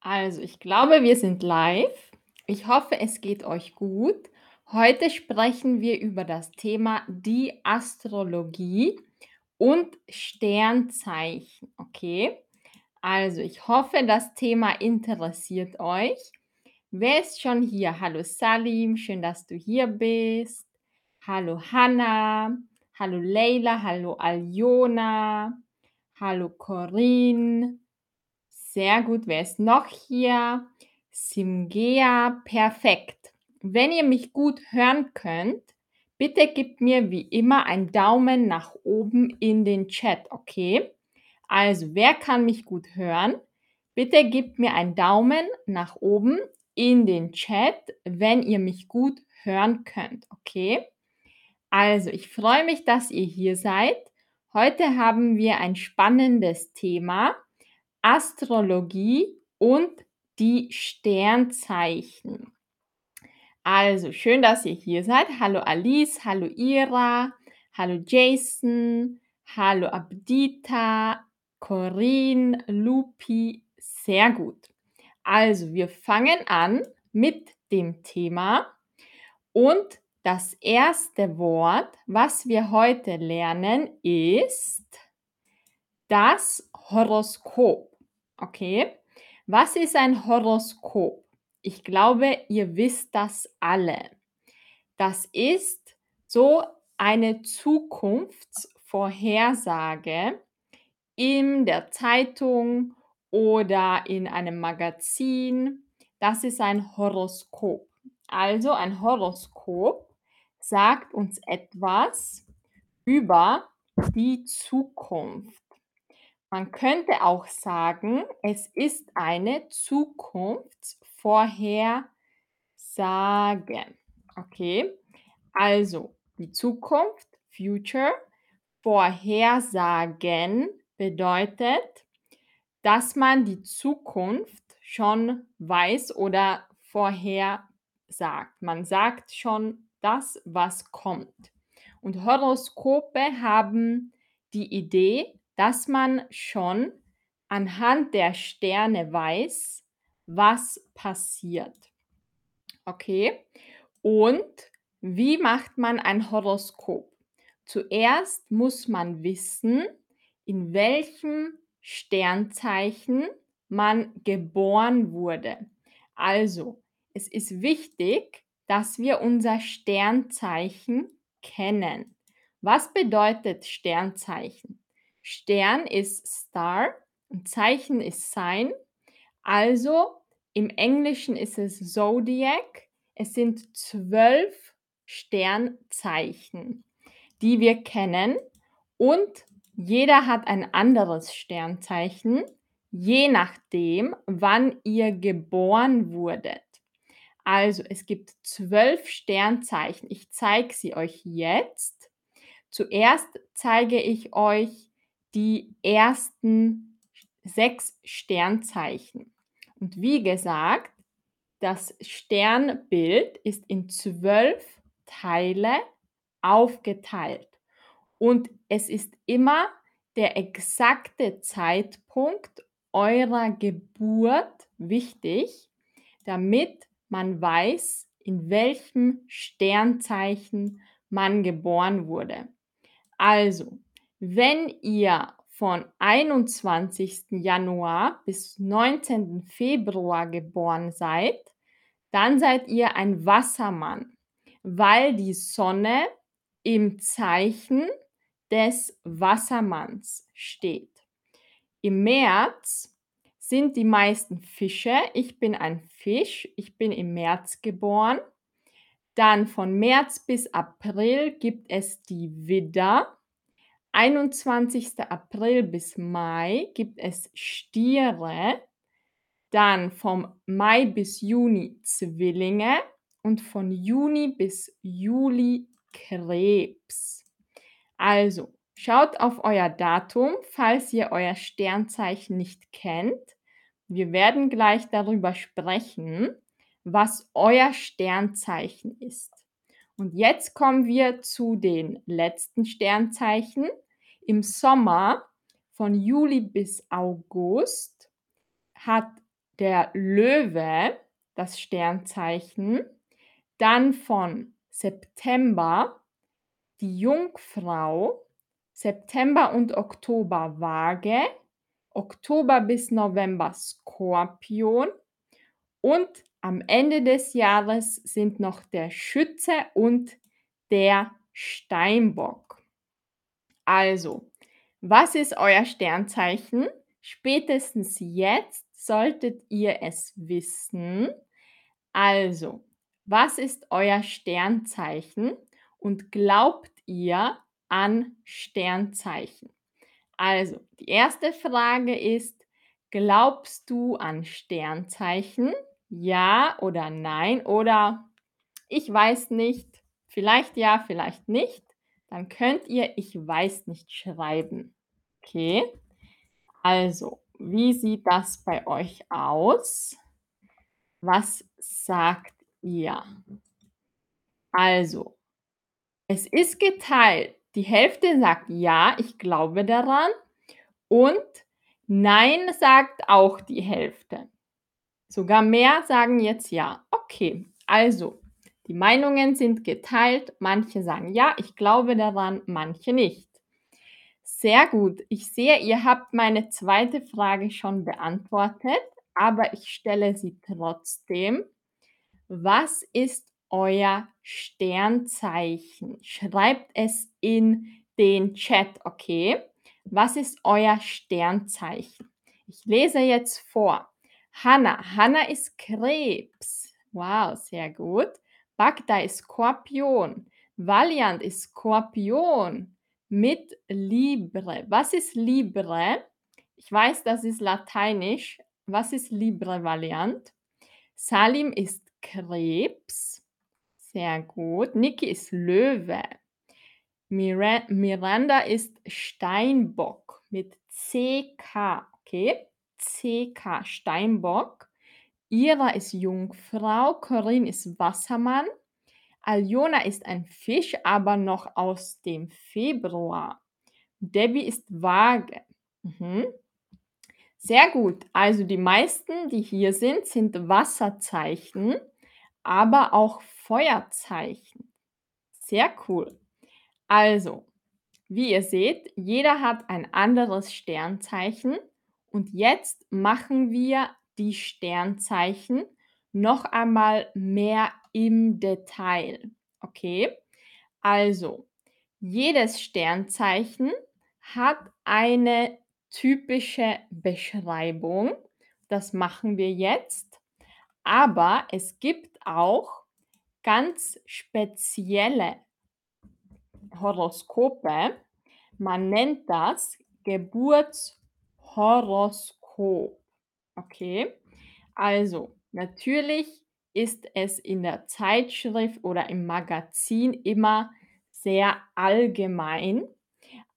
Also, ich glaube, wir sind live. Ich hoffe, es geht euch gut. Heute sprechen wir über das Thema die Astrologie und Sternzeichen, okay? Also, ich hoffe, das Thema interessiert euch. Wer ist schon hier? Hallo Salim, schön, dass du hier bist. Hallo Hanna, hallo Leila, hallo Aljona, hallo Corinne. Sehr gut. Wer ist noch hier? Simgea, perfekt. Wenn ihr mich gut hören könnt, bitte gebt mir wie immer einen Daumen nach oben in den Chat, okay? Also, wer kann mich gut hören? Bitte gebt mir einen Daumen nach oben in den Chat, wenn ihr mich gut hören könnt, okay? Also, ich freue mich, dass ihr hier seid. Heute haben wir ein spannendes Thema. Astrologie und die Sternzeichen. Also, schön, dass ihr hier seid. Hallo Alice, hallo Ira, hallo Jason, hallo Abdita, Corinne, Lupi. Sehr gut. Also, wir fangen an mit dem Thema und das erste Wort, was wir heute lernen, ist das Horoskop. Okay? Was ist ein Horoskop? Ich glaube, ihr wisst das alle. Das ist so eine Zukunftsvorhersage in der Zeitung oder in einem Magazin. Das ist ein Horoskop. Also ein Horoskop sagt uns etwas über die Zukunft. Man könnte auch sagen, es ist eine Zukunftsvorhersage. Okay? Also, die Zukunft, Future, vorhersagen bedeutet, dass man die Zukunft schon weiß oder vorhersagt. Man sagt schon das, was kommt. Und Horoskope haben die Idee, dass man schon anhand der Sterne weiß, was passiert. Okay? Und wie macht man ein Horoskop? Zuerst muss man wissen, in welchem Sternzeichen man geboren wurde. Also, es ist wichtig, dass wir unser Sternzeichen kennen. Was bedeutet Sternzeichen? Stern ist Star und Zeichen ist Sign. Also im Englischen ist es Zodiac. Es sind zwölf Sternzeichen, die wir kennen und jeder hat ein anderes Sternzeichen, je nachdem, wann ihr geboren wurdet. Also es gibt zwölf Sternzeichen. Ich zeige sie euch jetzt. Zuerst zeige ich euch die ersten sechs Sternzeichen. Und wie gesagt, das Sternbild ist in zwölf Teile aufgeteilt. Und es ist immer der exakte Zeitpunkt eurer Geburt wichtig, damit man weiß, in welchem Sternzeichen man geboren wurde. Also, wenn ihr von 21. Januar bis 19. Februar geboren seid, dann seid ihr ein Wassermann, weil die Sonne im Zeichen des Wassermanns steht. Im März sind die meisten Fische. Ich bin ein Fisch. Ich bin im März geboren. Dann von März bis April gibt es die Widder. 21. April bis Mai gibt es Stiere, dann vom Mai bis Juni Zwillinge und von Juni bis Juli Krebs. Also, schaut auf euer Datum, falls ihr euer Sternzeichen nicht kennt. Wir werden gleich darüber sprechen, was euer Sternzeichen ist. Und jetzt kommen wir zu den letzten Sternzeichen. Im Sommer von Juli bis August hat der Löwe, das Sternzeichen, dann von September die Jungfrau, September und Oktober Waage, Oktober bis November Skorpion. Und am Ende des Jahres sind noch der Schütze und der Steinbock. Also, was ist euer Sternzeichen? Spätestens jetzt solltet ihr es wissen. Also, was ist euer Sternzeichen und glaubt ihr an Sternzeichen? Also, die erste Frage ist, glaubst du an Sternzeichen? Ja oder nein oder ich weiß nicht, vielleicht ja, vielleicht nicht. Dann könnt ihr ich weiß nicht schreiben. Okay? Also, wie sieht das bei euch aus? Was sagt ihr? Also, es ist geteilt. Die Hälfte sagt ja, ich glaube daran und nein sagt auch die Hälfte. Sogar mehr sagen jetzt ja. Okay, also die Meinungen sind geteilt. Manche sagen ja, ich glaube daran, manche nicht. Sehr gut. Ich sehe, ihr habt meine zweite Frage schon beantwortet, aber ich stelle sie trotzdem. Was ist euer Sternzeichen? Schreibt es in den Chat, okay? Was ist euer Sternzeichen? Ich lese jetzt vor. Hanna. Hanna ist Krebs. Wow, sehr gut. Bagda ist Skorpion. Valiant ist Skorpion mit Libre. Was ist Libre? Ich weiß, das ist lateinisch. Was ist Libre Valiant? Salim ist Krebs. Sehr gut. Niki ist Löwe. Mira Miranda ist Steinbock mit CK. Okay? CK Steinbock. Ira ist Jungfrau, Corinne ist Wassermann, Aljona ist ein Fisch, aber noch aus dem Februar. Debbie ist Waage. Mhm. Sehr gut. Also die meisten, die hier sind, sind Wasserzeichen, aber auch Feuerzeichen. Sehr cool. Also, wie ihr seht, jeder hat ein anderes Sternzeichen und jetzt machen wir die Sternzeichen noch einmal mehr im Detail. Okay? Also, jedes Sternzeichen hat eine typische Beschreibung. Das machen wir jetzt. Aber es gibt auch ganz spezielle Horoskope. Man nennt das Geburtshoroskop. Okay, also natürlich ist es in der Zeitschrift oder im Magazin immer sehr allgemein.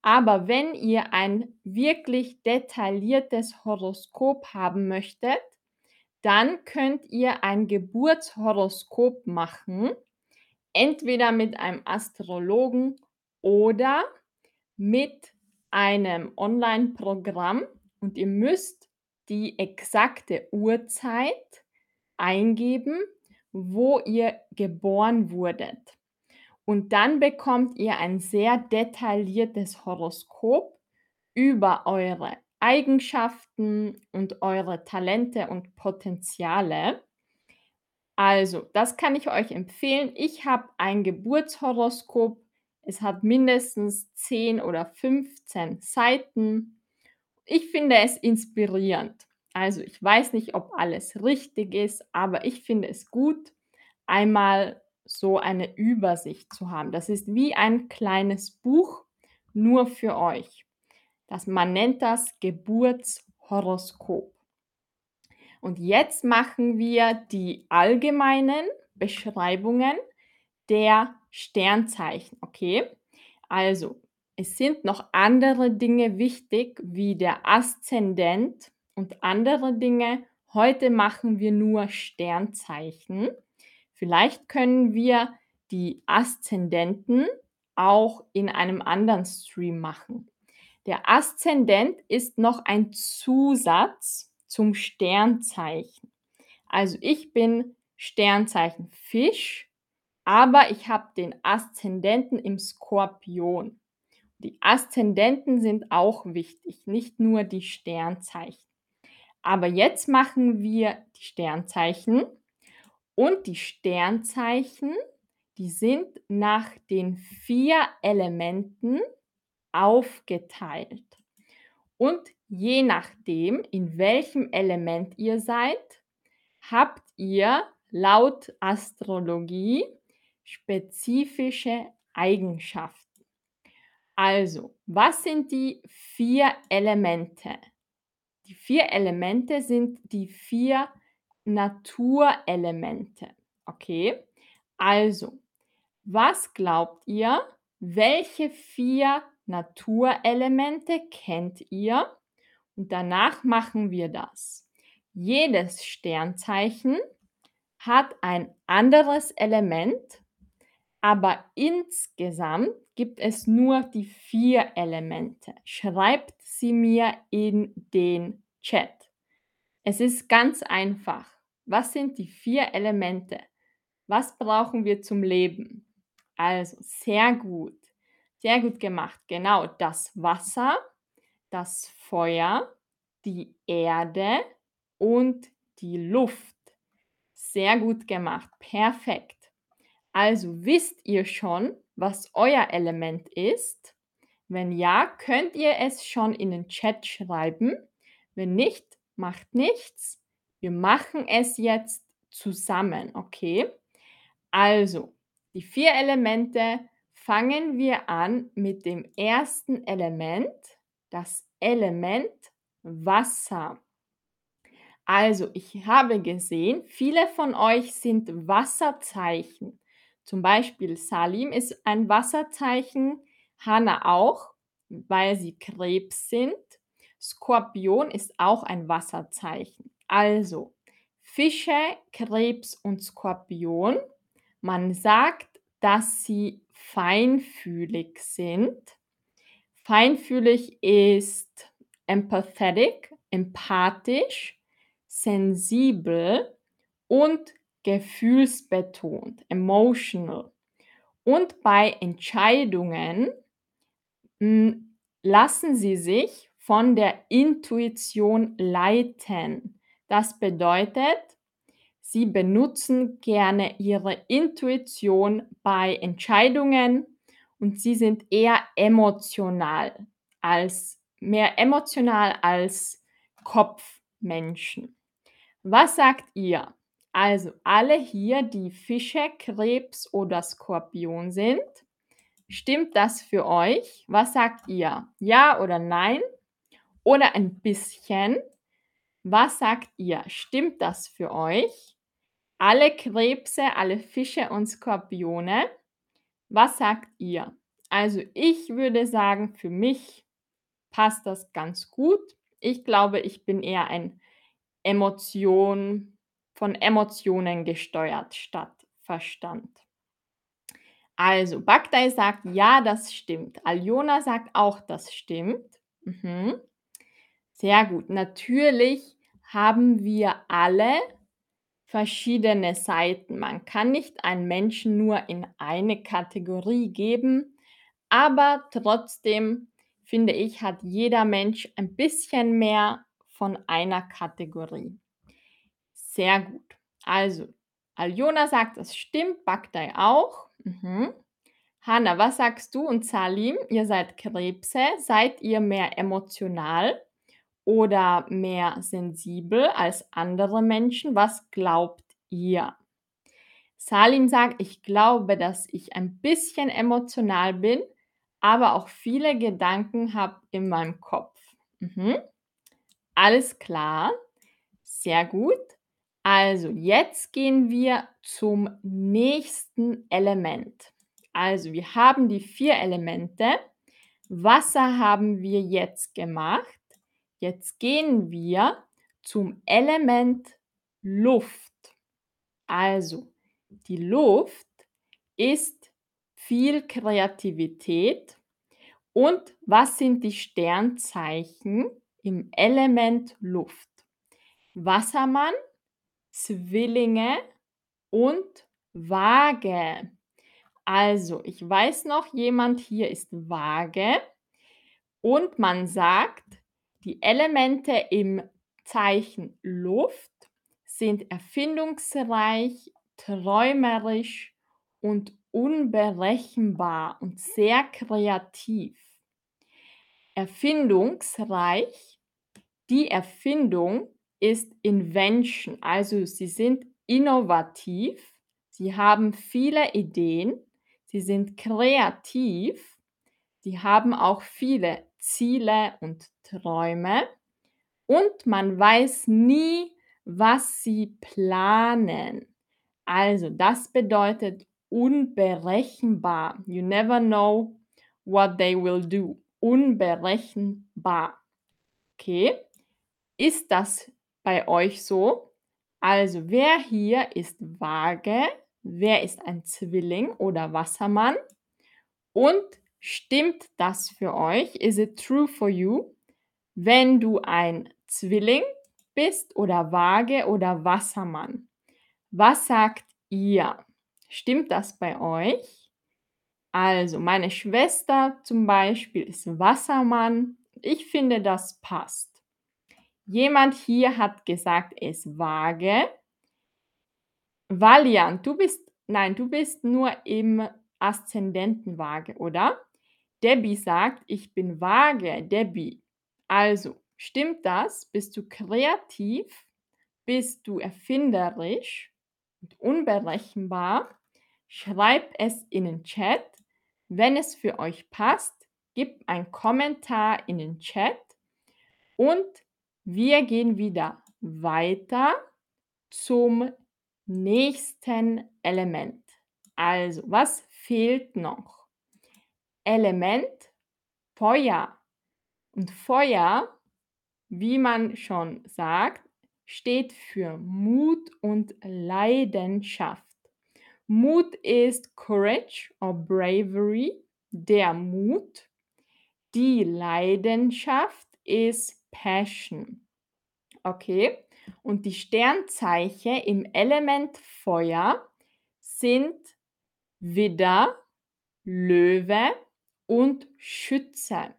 Aber wenn ihr ein wirklich detailliertes Horoskop haben möchtet, dann könnt ihr ein Geburtshoroskop machen, entweder mit einem Astrologen oder mit einem Online-Programm und ihr müsst die exakte Uhrzeit eingeben, wo ihr geboren wurdet. Und dann bekommt ihr ein sehr detailliertes Horoskop über eure Eigenschaften und eure Talente und Potenziale. Also, das kann ich euch empfehlen. Ich habe ein Geburtshoroskop. Es hat mindestens 10 oder 15 Seiten. Ich finde es inspirierend. Also, ich weiß nicht, ob alles richtig ist, aber ich finde es gut, einmal so eine Übersicht zu haben. Das ist wie ein kleines Buch nur für euch. Das man nennt das Geburtshoroskop. Und jetzt machen wir die allgemeinen Beschreibungen der Sternzeichen, okay? Also, es sind noch andere Dinge wichtig, wie der Aszendent und andere Dinge. Heute machen wir nur Sternzeichen. Vielleicht können wir die Aszendenten auch in einem anderen Stream machen. Der Aszendent ist noch ein Zusatz zum Sternzeichen. Also ich bin Sternzeichen Fisch, aber ich habe den Aszendenten im Skorpion. Die Aszendenten sind auch wichtig, nicht nur die Sternzeichen. Aber jetzt machen wir die Sternzeichen und die Sternzeichen, die sind nach den vier Elementen aufgeteilt. Und je nachdem, in welchem Element ihr seid, habt ihr laut Astrologie spezifische Eigenschaften. Also, was sind die vier Elemente? Die vier Elemente sind die vier Naturelemente. Okay? Also, was glaubt ihr, welche vier Naturelemente kennt ihr? Und danach machen wir das. Jedes Sternzeichen hat ein anderes Element, aber insgesamt gibt es nur die vier Elemente. Schreibt sie mir in den Chat. Es ist ganz einfach. Was sind die vier Elemente? Was brauchen wir zum Leben? Also, sehr gut. Sehr gut gemacht. Genau, das Wasser, das Feuer, die Erde und die Luft. Sehr gut gemacht. Perfekt. Also wisst ihr schon, was euer Element ist? Wenn ja, könnt ihr es schon in den Chat schreiben. Wenn nicht, macht nichts. Wir machen es jetzt zusammen, okay? Also, die vier Elemente fangen wir an mit dem ersten Element, das Element Wasser. Also, ich habe gesehen, viele von euch sind Wasserzeichen. Zum Beispiel Salim ist ein Wasserzeichen, Hanna auch, weil sie Krebs sind. Skorpion ist auch ein Wasserzeichen. Also, Fische, Krebs und Skorpion. Man sagt, dass sie feinfühlig sind. Feinfühlig ist empathetic, empathisch, sensibel und gefühlsbetont, emotional. Und bei Entscheidungen mh, hm, lassen sie sich von der Intuition leiten. Das bedeutet, sie benutzen gerne ihre Intuition bei Entscheidungen und sie sind eher emotional als mehr emotional als Kopfmenschen. Was sagt ihr? Also alle hier, die Fische, Krebs oder Skorpion sind, stimmt das für euch? Was sagt ihr? Ja oder nein? oder ein bisschen. Was sagt ihr? Stimmt das für euch? Alle Krebse, alle Fische und Skorpione. Was sagt ihr? Also ich würde sagen, für mich passt das ganz gut. Ich glaube, ich bin eher ein Emotion, von Emotionen gesteuert statt Verstand. Also, Bagdai sagt, ja, das stimmt. Aljona sagt auch, das stimmt. Mhm. Sehr gut. Natürlich haben wir alle verschiedene Seiten. Man kann nicht einen Menschen nur in eine Kategorie geben, aber trotzdem finde ich, hat jeder Mensch ein bisschen mehr von einer Kategorie. Sehr gut. Also, Aljona sagt, das stimmt, Bagdai auch. Mhm. Hanna, was sagst du und Salim? Ihr seid Krebse. Seid ihr mehr emotional? oder mehr sensibel als andere Menschen? Was glaubt ihr? Salim sagt, ich glaube, dass ich ein bisschen emotional bin, aber auch viele Gedanken habe in meinem Kopf. Mhm. Alles klar, sehr gut. Also jetzt gehen wir zum nächsten Element. Also wir haben die vier Elemente. Wasser haben wir jetzt gemacht. Jetzt gehen wir zum Element Luft. Also, die Luft ist viel Kreativität. Und was sind die Sternzeichen im Element Luft? Wassermann, Zwillinge und Waage. Also, ich weiß noch, jemand hier ist Waage und man sagt, die Elemente im Zeichen Luft sind erfindungsreich, träumerisch und unberechenbar und sehr kreativ. Erfindungsreich, die Erfindung ist Invention, also sie sind innovativ, sie haben viele Ideen, sie sind kreativ, sie haben auch viele Ziele und Träume und man weiß nie, was sie planen. Also, das bedeutet unberechenbar. You never know what they will do. Unberechenbar. Okay. Ist das bei euch so? Also, wer hier ist Waage? Wer ist ein Zwilling oder Wassermann? Und stimmt das für euch? Is it true for you? Wenn du ein Zwilling bist oder Waage oder Wassermann. Was sagt ihr? Stimmt das bei euch? Also, meine Schwester zum Beispiel ist Wassermann. Ich finde, das passt. Jemand hier hat gesagt, ist Waage. Valiant, du bist, nein, du bist nur im Aszendentenwaage, oder? Debbie sagt, ich bin Waage, Debbie. Also, stimmt das? Bist du kreativ? Bist du erfinderisch und unberechenbar? Schreibt es in den Chat. Wenn es für euch passt, gebt einen Kommentar in den Chat und wir gehen wieder weiter zum nächsten Element. Also, was fehlt noch? Element Feuer. Und Feuer, wie man schon sagt, steht für Mut und Leidenschaft. Mut ist Courage or Bravery, der Mut. Die Leidenschaft ist Passion. Okay, und die Sternzeichen im Element Feuer sind Widder, Löwe und Schütze.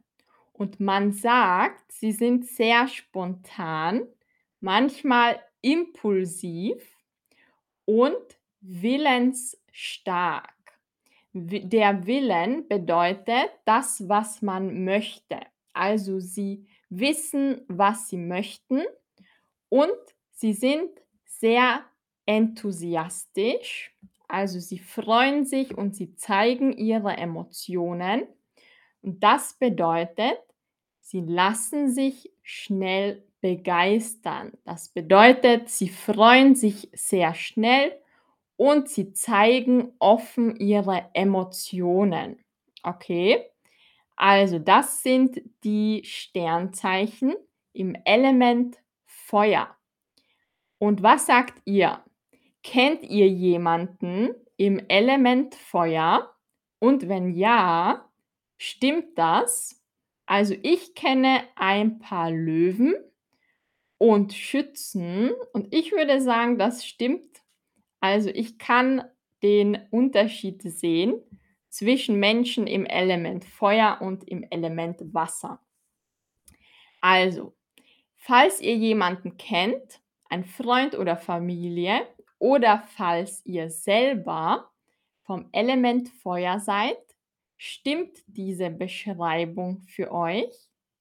Und man sagt, sie sind sehr spontan, manchmal impulsiv und willensstark. Der Willen bedeutet das, was man möchte. Also sie wissen, was sie möchten und sie sind sehr enthusiastisch. Also sie freuen sich und sie zeigen ihre Emotionen. Und das bedeutet, sie lassen sich schnell begeistern. Das bedeutet, sie freuen sich sehr schnell und sie zeigen offen ihre Emotionen. Okay? Also, das sind die Sternzeichen im Element Feuer. Und was sagt ihr? Kennt ihr jemanden im Element Feuer? Und wenn ja, stimmt das? Also ich kenne ein paar Löwen und Schützen und ich würde sagen, das stimmt. Also ich kann den Unterschied sehen zwischen Menschen im Element Feuer und im Element Wasser. Also, falls ihr jemanden kennt, ein Freund oder Familie, oder falls ihr selber vom Element Feuer seid, stimmt diese Beschreibung für euch?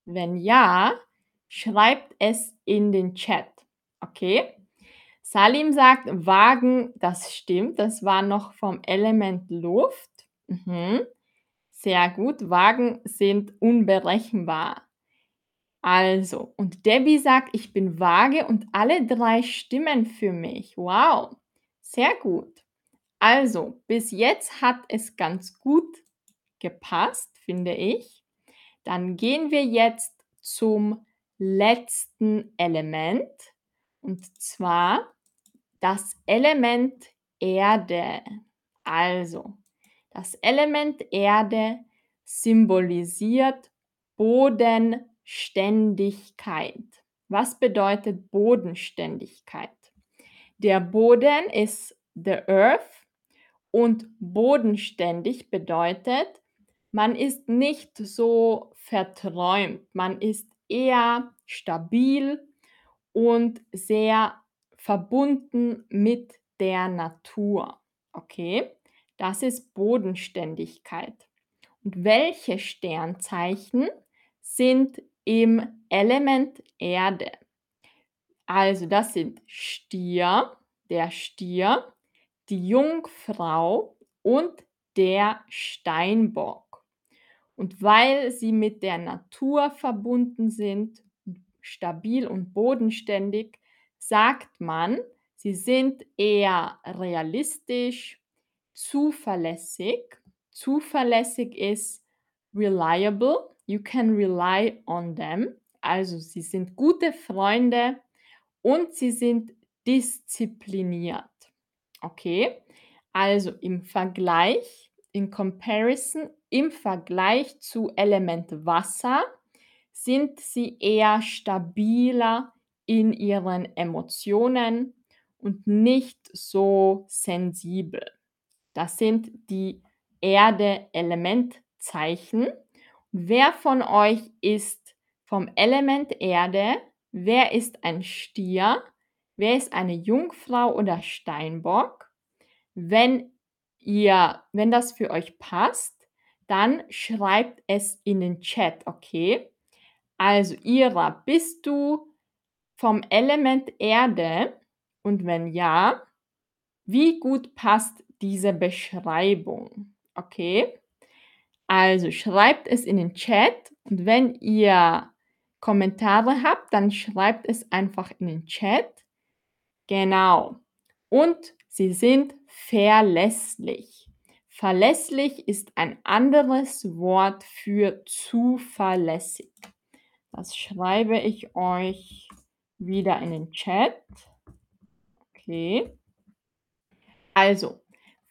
Wenn ja, schreibt es in den Chat. Okay? Salim sagt, Wagen, das stimmt, das war noch vom Element Luft. Mhm. Sehr gut, Wagen sind unberechenbar. Also, und Debbie sagt, ich bin vage und alle drei stimmen für mich. Wow, sehr gut. Also, bis jetzt hat es ganz gut gepasst, finde ich. Dann gehen wir jetzt zum letzten Element und zwar das Element Erde. Also, das Element Erde symbolisiert Bodenständigkeit. Was bedeutet Bodenständigkeit? Der Boden ist the earth und bodenständig bedeutet, man ist nicht so verträumt, man ist eher stabil und sehr verbunden mit der Natur. Okay, das ist Bodenständigkeit. Und welche Sternzeichen sind im Element Erde? Also das sind Stier, der Stier, die Jungfrau und der Steinbock. Und weil sie mit der Natur verbunden sind, stabil und bodenständig, sagt man, sie sind eher realistisch, zuverlässig. Zuverlässig ist reliable. You can rely on them. Also sie sind gute Freunde und sie sind diszipliniert. Okay? Also im Vergleich, in Comparison, im Vergleich zu Element Wasser sind sie eher stabiler in ihren Emotionen und nicht so sensibel. Das sind die Erde-Elementzeichen. Wer von euch ist vom Element Erde? Wer ist ein Stier? Wer ist eine Jungfrau oder Steinbock? Wenn ihr, wenn das für euch passt, dann schreibt es in den Chat, okay? Also, Ira, bist du vom Element Erde? Und wenn ja, wie gut passt diese Beschreibung? Okay? Also, schreibt es in den Chat und wenn ihr Kommentare habt, dann schreibt es einfach in den Chat. Genau. Und sie sind verlässlich. Verlässlich ist ein anderes Wort für zuverlässig. Das schreibe ich euch wieder in den Chat. Okay. Also,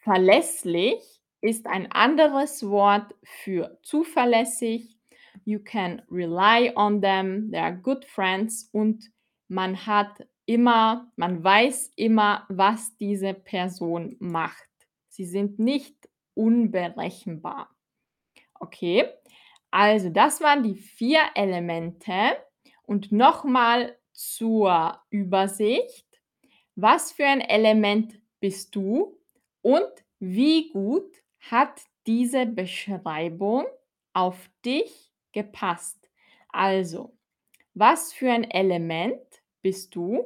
verlässlich ist ein anderes Wort für zuverlässig. You can rely on them. They are good friends und man hat immer, man weiß immer, was diese Person macht. Sie sind nicht unberechenbar. Okay, also das waren die vier Elemente und nochmal zur Übersicht. Was für ein Element bist du und wie gut hat diese Beschreibung auf dich gepasst? Also, was für ein Element bist du?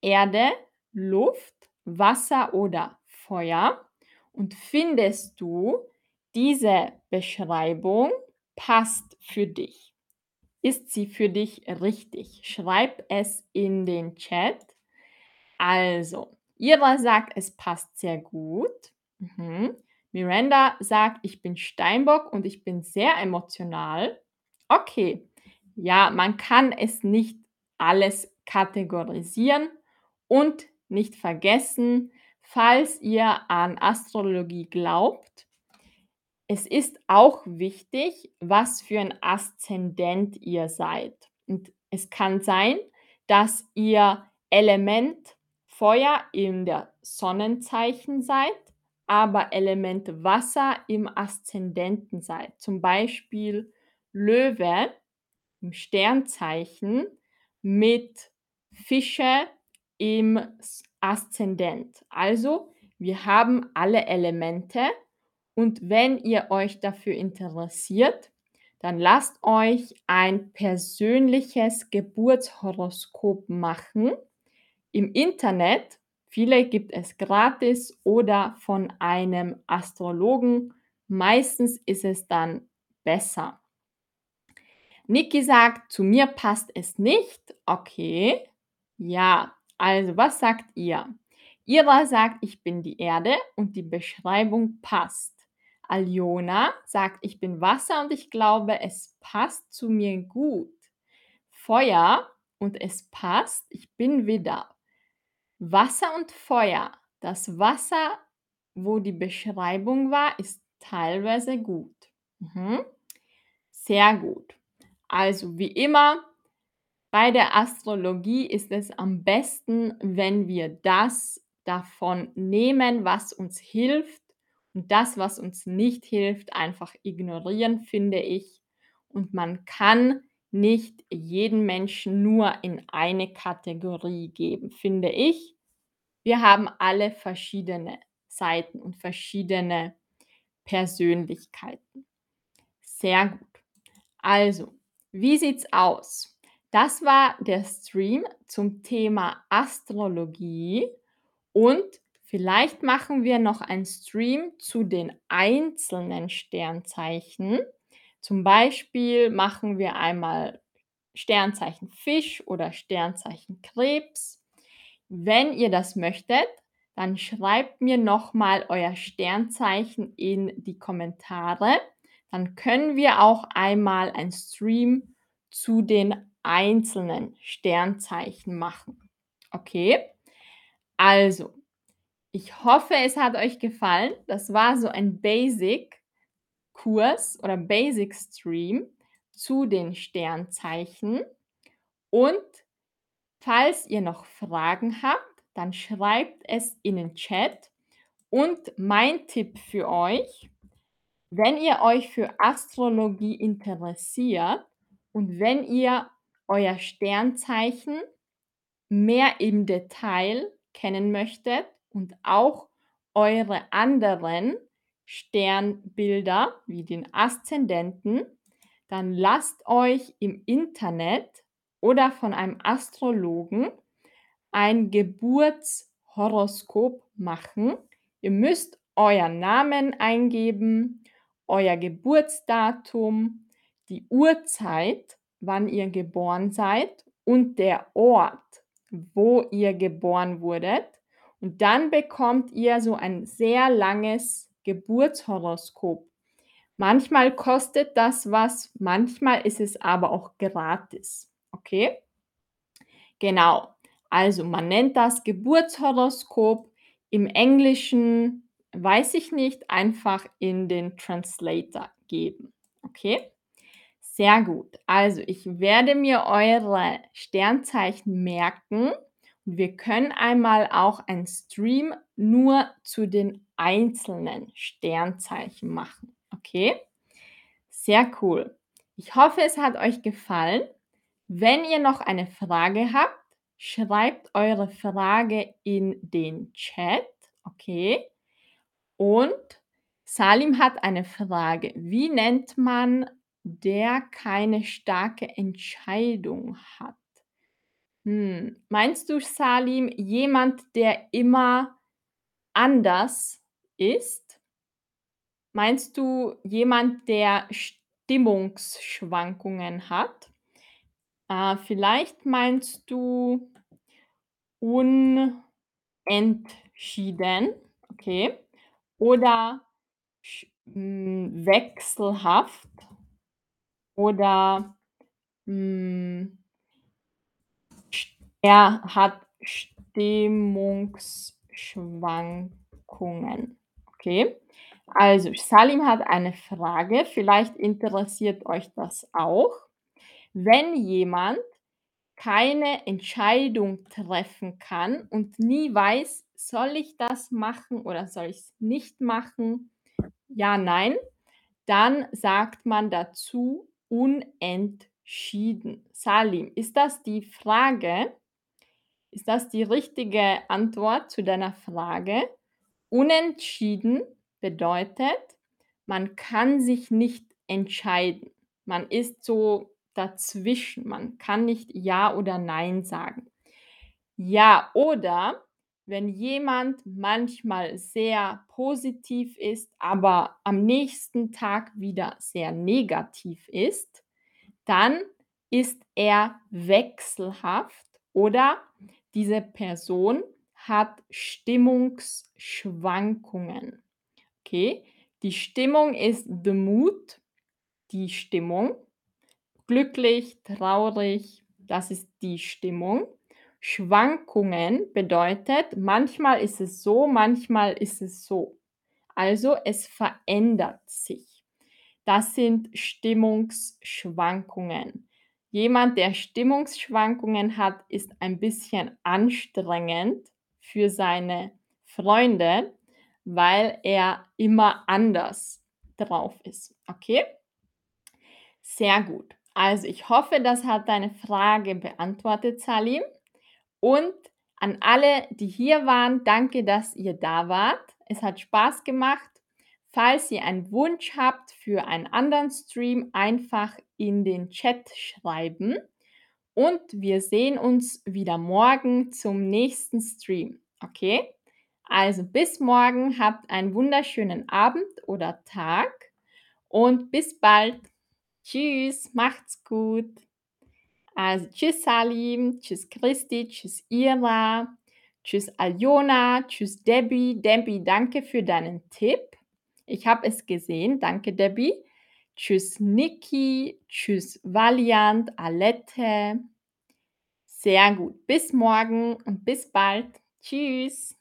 Erde, Luft, Wasser oder Feuer? Und findest du, diese Beschreibung passt für dich? Ist sie für dich richtig? Schreib es in den Chat. Also, Ira sagt, es passt sehr gut. Mhm. Miranda sagt, ich bin Steinbock und ich bin sehr emotional. Okay, ja, man kann es nicht alles kategorisieren und nicht vergessen, falls ihr an Astrologie glaubt, es ist auch wichtig, was für ein Aszendent ihr seid. Und es kann sein, dass ihr Element Feuer in der Sonnenzeichen seid, aber Element Wasser im Aszendenten seid. Zum Beispiel Löwe im Sternzeichen mit Fische im Aszendent. Also wir haben alle Elemente und wenn ihr euch dafür interessiert, dann lasst euch ein persönliches Geburtshoroskop machen im Internet. Viele gibt es gratis oder von einem Astrologen. Meistens ist es dann besser. Niki sagt, zu mir passt es nicht. Okay. Ja, also was sagt ihr? Ira sagt, ich bin die Erde und die Beschreibung passt. Aljona sagt, ich bin Wasser und ich glaube, es passt zu mir gut. Feuer und es passt, ich bin wieder. Wasser und Feuer. Das Wasser, wo die Beschreibung war, ist teilweise gut. Mhm. Sehr gut. Also wie immer, Bei der Astrologie ist es am besten, wenn wir das davon nehmen, was uns hilft und das, was uns nicht hilft, einfach ignorieren, finde ich. Und man kann nicht jeden Menschen nur in eine Kategorie geben, finde ich. Wir haben alle verschiedene Seiten und verschiedene Persönlichkeiten. Sehr gut. Also, wie sieht's aus? Das war der Stream zum Thema Astrologie und vielleicht machen wir noch einen Stream zu den einzelnen Sternzeichen. Zum Beispiel machen wir einmal Sternzeichen Fisch oder Sternzeichen Krebs. Wenn ihr das möchtet, dann schreibt mir noch mal euer Sternzeichen in die Kommentare. Dann können wir auch einmal einen Stream zu den einzelnen Sternzeichen machen. Okay? Also, ich hoffe, es hat euch gefallen. Das war so ein Basic-Kurs oder Basic-Stream zu den Sternzeichen. Und falls ihr noch Fragen habt, dann schreibt es in den Chat. Und mein Tipp für euch, wenn ihr euch für Astrologie interessiert und wenn ihr euer Sternzeichen mehr im Detail kennen möchtet und auch eure anderen Sternbilder wie den Aszendenten, dann lasst euch im Internet oder von einem Astrologen ein Geburtshoroskop machen. Ihr müsst euren Namen eingeben, euer Geburtsdatum, die Uhrzeit, wann ihr geboren seid und der Ort, wo ihr geboren wurdet. Und dann bekommt ihr so ein sehr langes Geburtshoroskop. Manchmal kostet das was, manchmal ist es aber auch gratis. Okay? Genau. Also man nennt das Geburtshoroskop. Im Englischen weiß ich nicht, einfach in den Translator geben. Okay? Sehr gut. Also ich werde mir eure Sternzeichen merken wir können einmal auch einen Stream nur zu den einzelnen Sternzeichen machen. Okay? Sehr cool. Ich hoffe, es hat euch gefallen. Wenn ihr noch eine Frage habt, schreibt eure Frage in den Chat. Okay? Und Salim hat eine Frage. Wie nennt man, der keine starke Entscheidung hat? Hm. Meinst du, Salim, jemand, der immer anders ist? Meinst du jemand, der Stimmungsschwankungen hat? Äh, vielleicht meinst du unentschieden, okay? Oder sch hm, wechselhaft oder, hm er hat Stimmungsschwankungen. Okay? Also, Salim hat eine Frage, vielleicht interessiert euch das auch. Wenn jemand keine Entscheidung treffen kann und nie weiß, soll ich das machen oder soll ich es nicht machen? Ja, nein. Dann sagt man dazu unentschieden. Salim, ist das die Frage? Ist das die richtige Antwort zu deiner Frage? Unentschieden bedeutet, man kann sich nicht entscheiden. Man ist so dazwischen. Man kann nicht Ja oder Nein sagen. Ja oder wenn jemand manchmal sehr positiv ist, aber am nächsten Tag wieder sehr negativ ist, dann ist er wechselhaft oder diese Person hat Stimmungsschwankungen. Okay, die Stimmung ist the mood, die Stimmung. Glücklich, traurig, das ist die Stimmung. Schwankungen bedeutet, manchmal ist es so, manchmal ist es so. Also es verändert sich. Das sind Stimmungsschwankungen. Jemand, der Stimmungsschwankungen hat, ist ein bisschen anstrengend für seine Freunde, weil er immer anders drauf ist, okay? Sehr gut. Also, ich hoffe, das hat deine Frage beantwortet, Salim. Und an alle, die hier waren, danke, dass ihr da wart. Es hat Spaß gemacht. Falls ihr einen Wunsch habt für einen anderen Stream, einfach in den Chat schreiben. Und wir sehen uns wieder morgen zum nächsten Stream. Okay? Also bis morgen, habt einen wunderschönen Abend oder Tag und bis bald. Tschüss, macht's gut. Also tschüss Salim, tschüss Christi, tschüss Ira, tschüss Aljona, tschüss Debbie. Debbie, danke für deinen Tipp. Ich habe es gesehen. Danke, Debbie. Tschüss Niki, tschüss Valiant, Alette. Sehr gut. Bis morgen und bis bald. Tschüss.